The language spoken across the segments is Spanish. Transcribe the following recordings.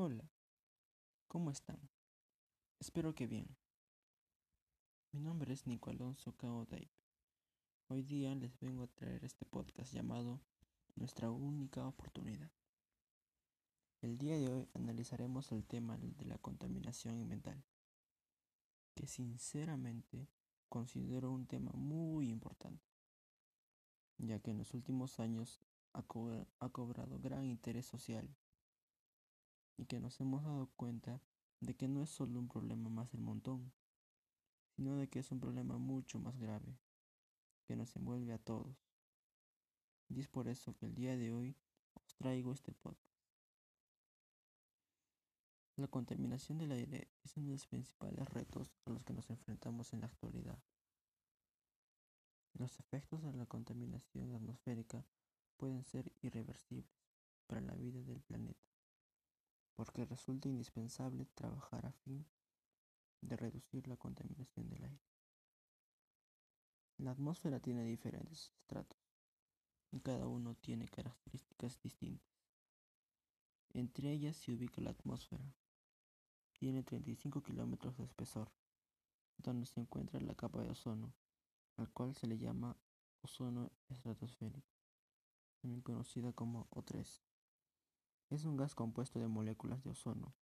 Hola, ¿cómo están? Espero que bien. Mi nombre es Nico Alonso Cao Hoy día les vengo a traer este podcast llamado Nuestra única oportunidad. El día de hoy analizaremos el tema de la contaminación ambiental, que sinceramente considero un tema muy importante, ya que en los últimos años ha, cobrado gran interés social y que nos hemos dado cuenta de que no es solo un problema más del montón, sino de que es un problema mucho más grave, que nos envuelve a todos. Y es por eso que el día de hoy os traigo este podcast. La contaminación del aire es uno de los principales retos a los que nos enfrentamos en la actualidad. Los efectos de la contaminación atmosférica pueden ser irreversibles para la vida del planeta porque resulta indispensable trabajar a fin de reducir la contaminación del aire. La atmósfera tiene diferentes estratos y cada uno tiene características distintas. Entre ellas se ubica la atmósfera. Tiene 35 kilómetros de espesor, donde se encuentra la capa de ozono, al cual se le llama ozono estratosférico, también conocida como O3. Es un gas compuesto de moléculas de ozono,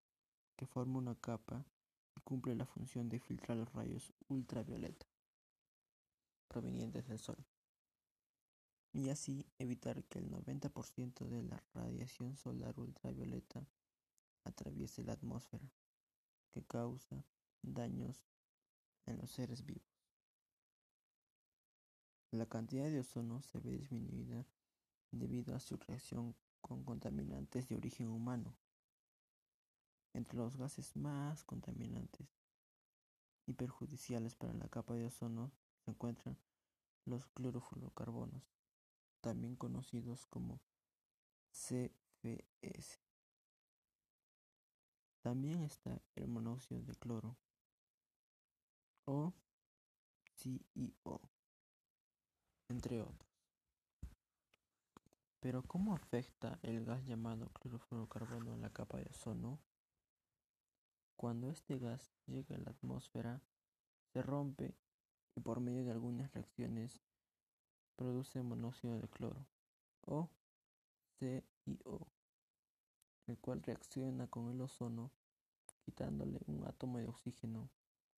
que forma una capa y cumple la función de filtrar los rayos ultravioleta provenientes del Sol, y así evitar que el 90% de la radiación solar ultravioleta atraviese la atmósfera, que causa daños en los seres vivos. La cantidad de ozono se ve disminuida debido a su reacción con contaminantes de origen humano. Entre los gases más contaminantes y perjudiciales para la capa de ozono se encuentran los clorofluorocarbonos, también conocidos como CFS. También está el monóxido de cloro o CIO, entre otros. Pero ¿cómo afecta el gas llamado clorofluorocarbono a la capa de ozono? Cuando este gas llega a la atmósfera, se rompe y por medio de algunas reacciones produce monóxido de cloro o CIO, el cual reacciona con el ozono quitándole un átomo de oxígeno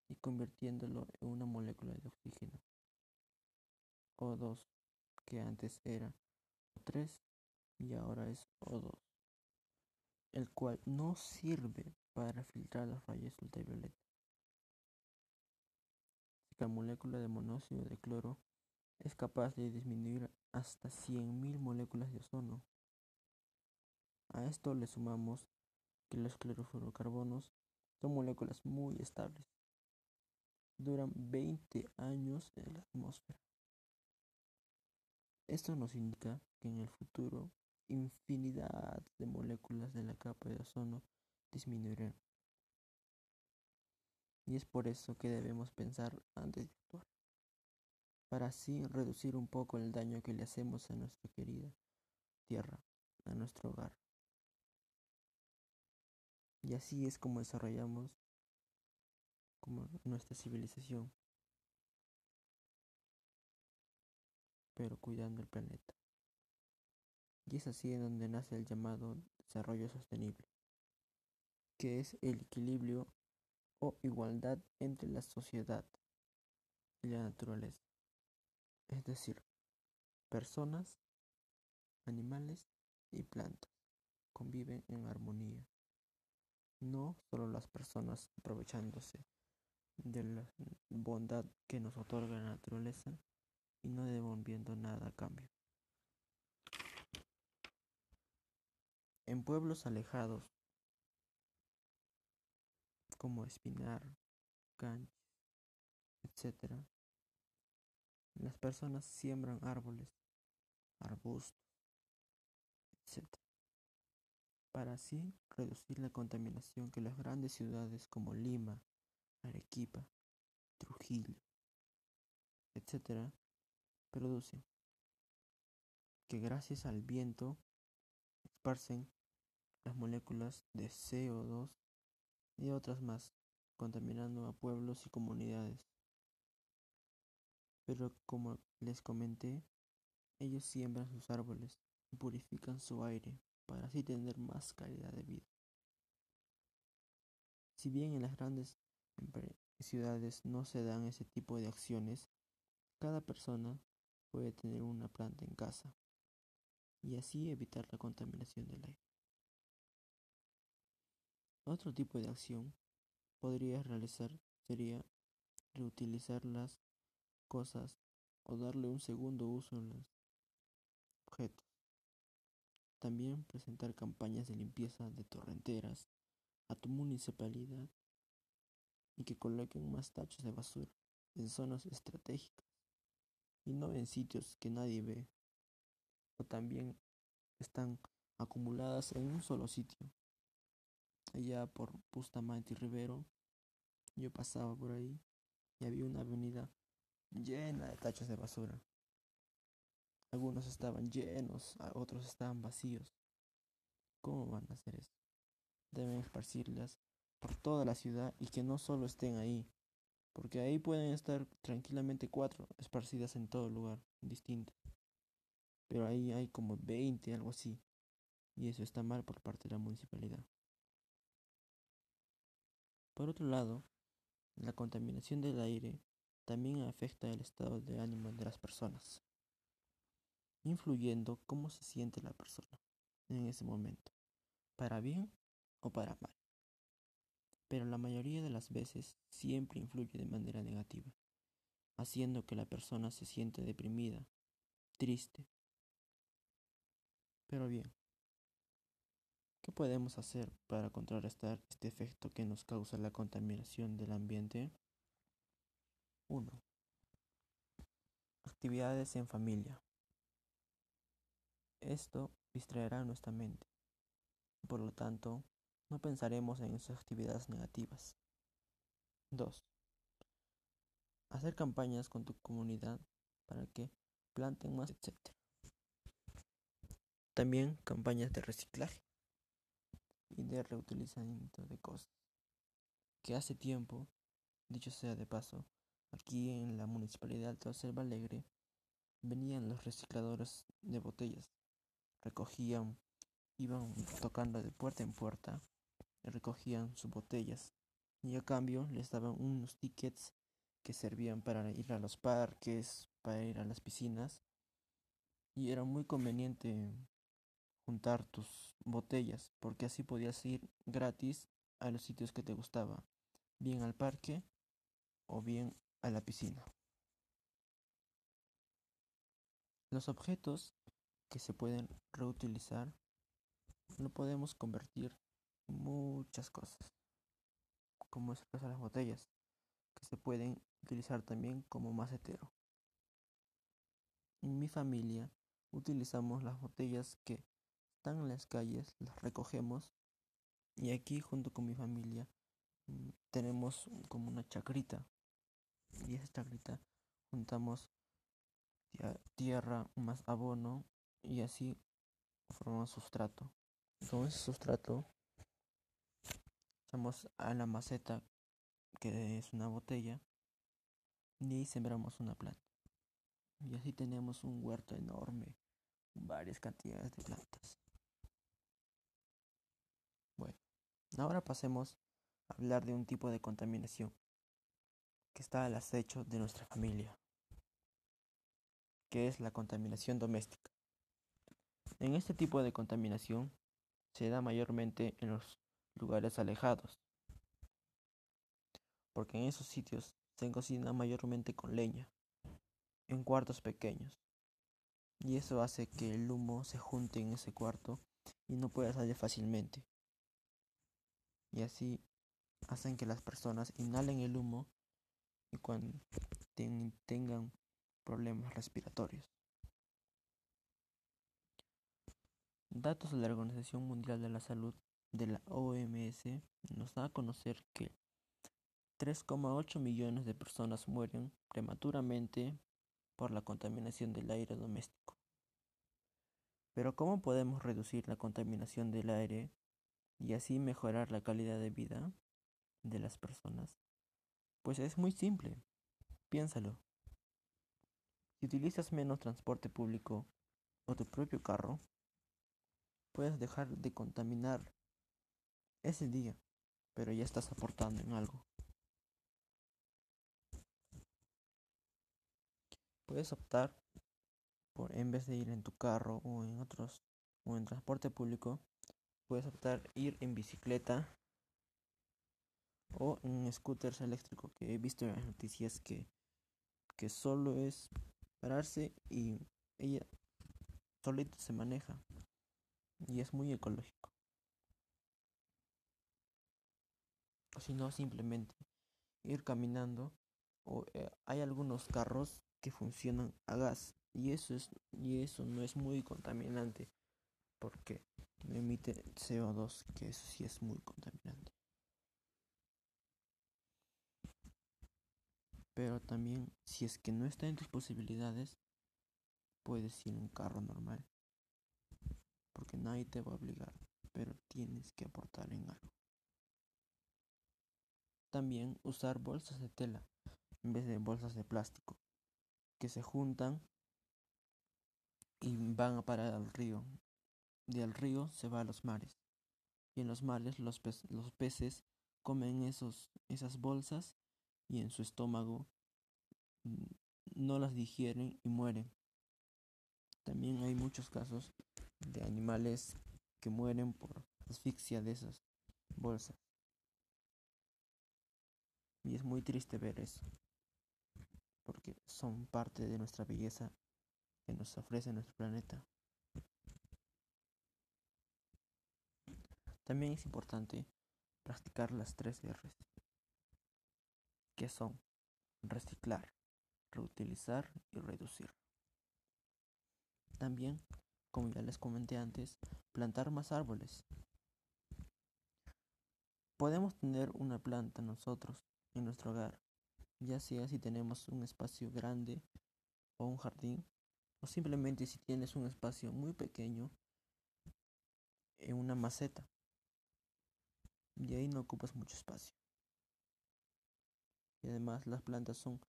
y convirtiéndolo en una molécula de oxígeno. O2, que antes era 3 y ahora es O2, el cual no sirve para filtrar los rayos ultravioleta. La molécula de monóxido de cloro es capaz de disminuir hasta 100.000 moléculas de ozono. A esto le sumamos que los clorofluorocarbonos son moléculas muy estables. Duran 20 años en la atmósfera. Esto nos indica que en el futuro infinidad de moléculas de la capa de ozono disminuirán. Y es por eso que debemos pensar antes de actuar, para así reducir un poco el daño que le hacemos a nuestra querida tierra, a nuestro hogar. Y así es como desarrollamos como nuestra civilización, pero cuidando el planeta. Y es así en donde nace el llamado desarrollo sostenible, que es el equilibrio o igualdad entre la sociedad y la naturaleza. Es decir, personas, animales y plantas conviven en armonía. No solo las personas aprovechándose de la bondad que nos otorga la naturaleza y no devolviendo nada a cambio. En pueblos alejados como Espinar, Canches, etc., las personas siembran árboles, arbustos, etc., para así reducir la contaminación que las grandes ciudades como Lima, Arequipa, Trujillo, etc., producen, que gracias al viento esparcen las moléculas de CO2 y otras más, contaminando a pueblos y comunidades. Pero como les comenté, ellos siembran sus árboles y purifican su aire para así tener más calidad de vida. Si bien en las grandes ciudades no se dan ese tipo de acciones, cada persona puede tener una planta en casa y así evitar la contaminación del aire. Otro tipo de acción podría realizar sería reutilizar las cosas o darle un segundo uso a los objetos. También presentar campañas de limpieza de torrenteras a tu municipalidad y que coloquen más tachos de basura en zonas estratégicas y no en sitios que nadie ve o también están acumuladas en un solo sitio. Allá por Bustamante y Rivero, yo pasaba por ahí y había una avenida llena de tachos de basura. Algunos estaban llenos, otros estaban vacíos. ¿Cómo van a hacer eso? Deben esparcirlas por toda la ciudad y que no solo estén ahí, porque ahí pueden estar tranquilamente cuatro esparcidas en todo lugar, distinto. Pero ahí hay como 20, algo así, y eso está mal por parte de la municipalidad. Por otro lado, la contaminación del aire también afecta el estado de ánimo de las personas, influyendo cómo se siente la persona en ese momento, para bien o para mal pero la mayoría de las veces siempre influye de manera negativa, haciendo que la persona se siente deprimida, triste. Pero bien, ¿qué podemos hacer para contrarrestar este efecto que nos causa la contaminación del ambiente? 1. Actividades en familia. Esto distraerá nuestra mente. Por lo tanto, no pensaremos en esas actividades negativas. 2. Hacer campañas con tu comunidad para que planten más, etc. También campañas de reciclaje y de reutilizamiento de cosas. Que hace tiempo, dicho sea de paso, aquí en la municipalidad de Selva Alegre venían los recicladores de botellas, recogían, iban tocando de puerta en puerta recogían sus botellas y a cambio les daban unos tickets que servían para ir a los parques, para ir a las piscinas y era muy conveniente juntar tus botellas porque así podías ir gratis a los sitios que te gustaba, bien al parque o bien a la piscina. Los objetos que se pueden reutilizar lo podemos convertir muchas cosas, como es el caso de las botellas, que se pueden utilizar también como macetero. En mi familia utilizamos las botellas que están en las calles, las recogemos y aquí junto con mi familia mm, tenemos como una chacrita y esa chacrita juntamos tierra más abono y así formamos sustrato. Con ese sustrato Echamos a la maceta, que es una botella, y sembramos una planta. Y así tenemos un huerto enorme, varias cantidades de plantas. Bueno, ahora pasemos a hablar de un tipo de contaminación que está al acecho de nuestra familia, que es la contaminación doméstica. En este tipo de contaminación se da mayormente en los lugares alejados, porque en esos sitios se cocina mayormente con leña, en cuartos pequeños, y eso hace que el humo se junte en ese cuarto y no pueda salir fácilmente. Y así hacen que las personas inhalen el humo y cuando tengan problemas respiratorios. Datos de la Organización Mundial de la Salud de la OMS nos da a conocer que 3,8 millones de personas mueren prematuramente por la contaminación del aire doméstico. Pero ¿cómo podemos reducir la contaminación del aire y así mejorar la calidad de vida de las personas? Pues es muy simple, piénsalo. Si utilizas menos transporte público o tu propio carro, puedes dejar de contaminar ese día, pero ya estás aportando en algo. Puedes optar por en vez de ir en tu carro o en otros o en transporte público, puedes optar ir en bicicleta o en scooters eléctricos que he visto en las noticias que, que solo es pararse y ella solito se maneja y es muy ecológico. O si no, simplemente ir caminando o eh, hay algunos carros que funcionan a gas y eso es y eso no es muy contaminante porque emite CO2 que eso sí es muy contaminante. Pero también si es que no está en tus posibilidades puedes ir en un carro normal porque nadie te va a obligar, pero tienes que aportar en algo. También usar bolsas de tela en vez de bolsas de plástico que se juntan y van a parar al río. Del río se va a los mares. Y en los mares los, los peces comen esos, esas bolsas y en su estómago mm, no las digieren y mueren. También hay muchos casos de animales que mueren por asfixia de esas bolsas. Y es muy triste ver eso, porque son parte de nuestra belleza que nos ofrece nuestro planeta. También es importante practicar las tres R's, que son reciclar, reutilizar y reducir. También como ya les comenté antes, plantar más árboles. Podemos tener una planta nosotros en nuestro hogar, ya sea si tenemos un espacio grande o un jardín, o simplemente si tienes un espacio muy pequeño en una maceta. Y ahí no ocupas mucho espacio. Y además las plantas son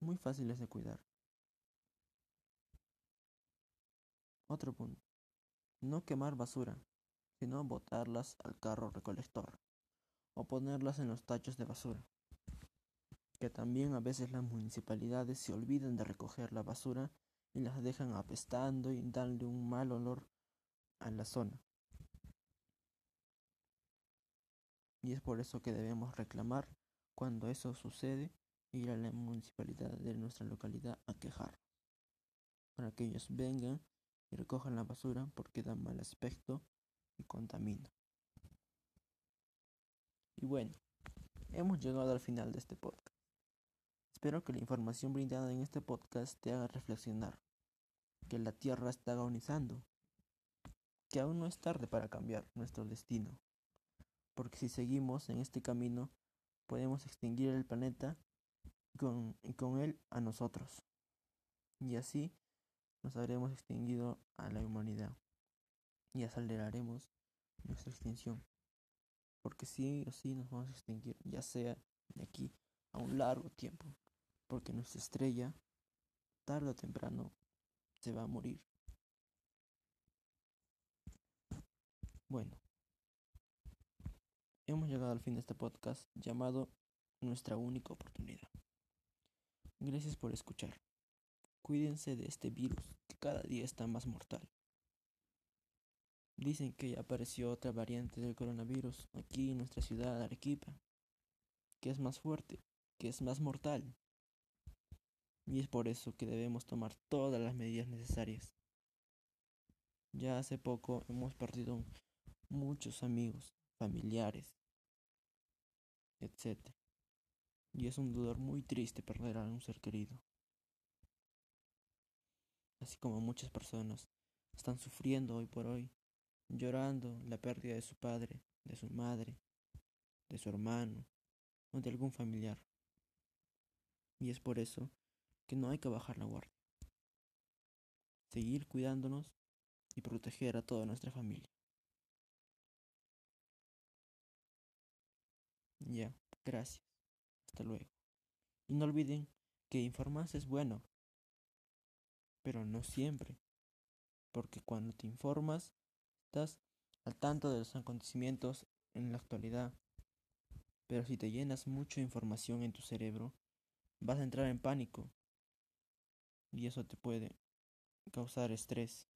muy fáciles de cuidar. Otro punto. No quemar basura, sino botarlas al carro recolector o ponerlas en los tachos de basura. Que también a veces las municipalidades se olvidan de recoger la basura y las dejan apestando y dando un mal olor a la zona. Y es por eso que debemos reclamar cuando eso sucede ir a la municipalidad de nuestra localidad a quejar para que ellos vengan y recojan la basura porque da mal aspecto y contamina. Y bueno, hemos llegado al final de este podcast. Espero que la información brindada en este podcast te haga reflexionar, que la Tierra está agonizando, que aún no es tarde para cambiar nuestro destino, porque si seguimos en este camino podemos extinguir el planeta y con él a nosotros. Y así nos habremos extinguido a la humanidad y aceleraremos nuestra extinción. Porque sí o sí nos vamos a extinguir, ya sea de aquí a un largo tiempo. Porque nuestra estrella, tarde o temprano, se va a morir. Bueno, hemos llegado al fin de este podcast llamado Nuestra única oportunidad. Gracias por escuchar. Cuídense de este virus que cada día está más mortal. Dicen que ya apareció otra variante del coronavirus aquí en nuestra ciudad, Arequipa, que es más fuerte, que es más mortal. Y es por eso que debemos tomar todas las medidas necesarias. Ya hace poco hemos perdido muchos amigos, familiares, etc. Y es un dolor muy triste perder a un ser querido así como muchas personas están sufriendo hoy por hoy, llorando la pérdida de su padre, de su madre, de su hermano o de algún familiar. Y es por eso que no hay que bajar la guardia. Seguir cuidándonos y proteger a toda nuestra familia. Ya, gracias. Hasta luego. Y no olviden que informarse es bueno, pero no siempre, porque cuando te informas estás al tanto de los acontecimientos en la actualidad. Pero si te llenas mucha información en tu cerebro, vas a entrar en pánico y eso te puede causar estrés.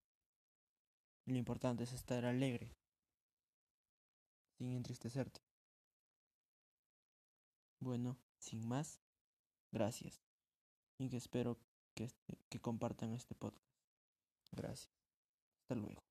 Lo importante es estar alegre, sin entristecerte. Bueno, sin más, gracias. Y que espero que, este, que compartan este podcast. Gracias. Hasta luego.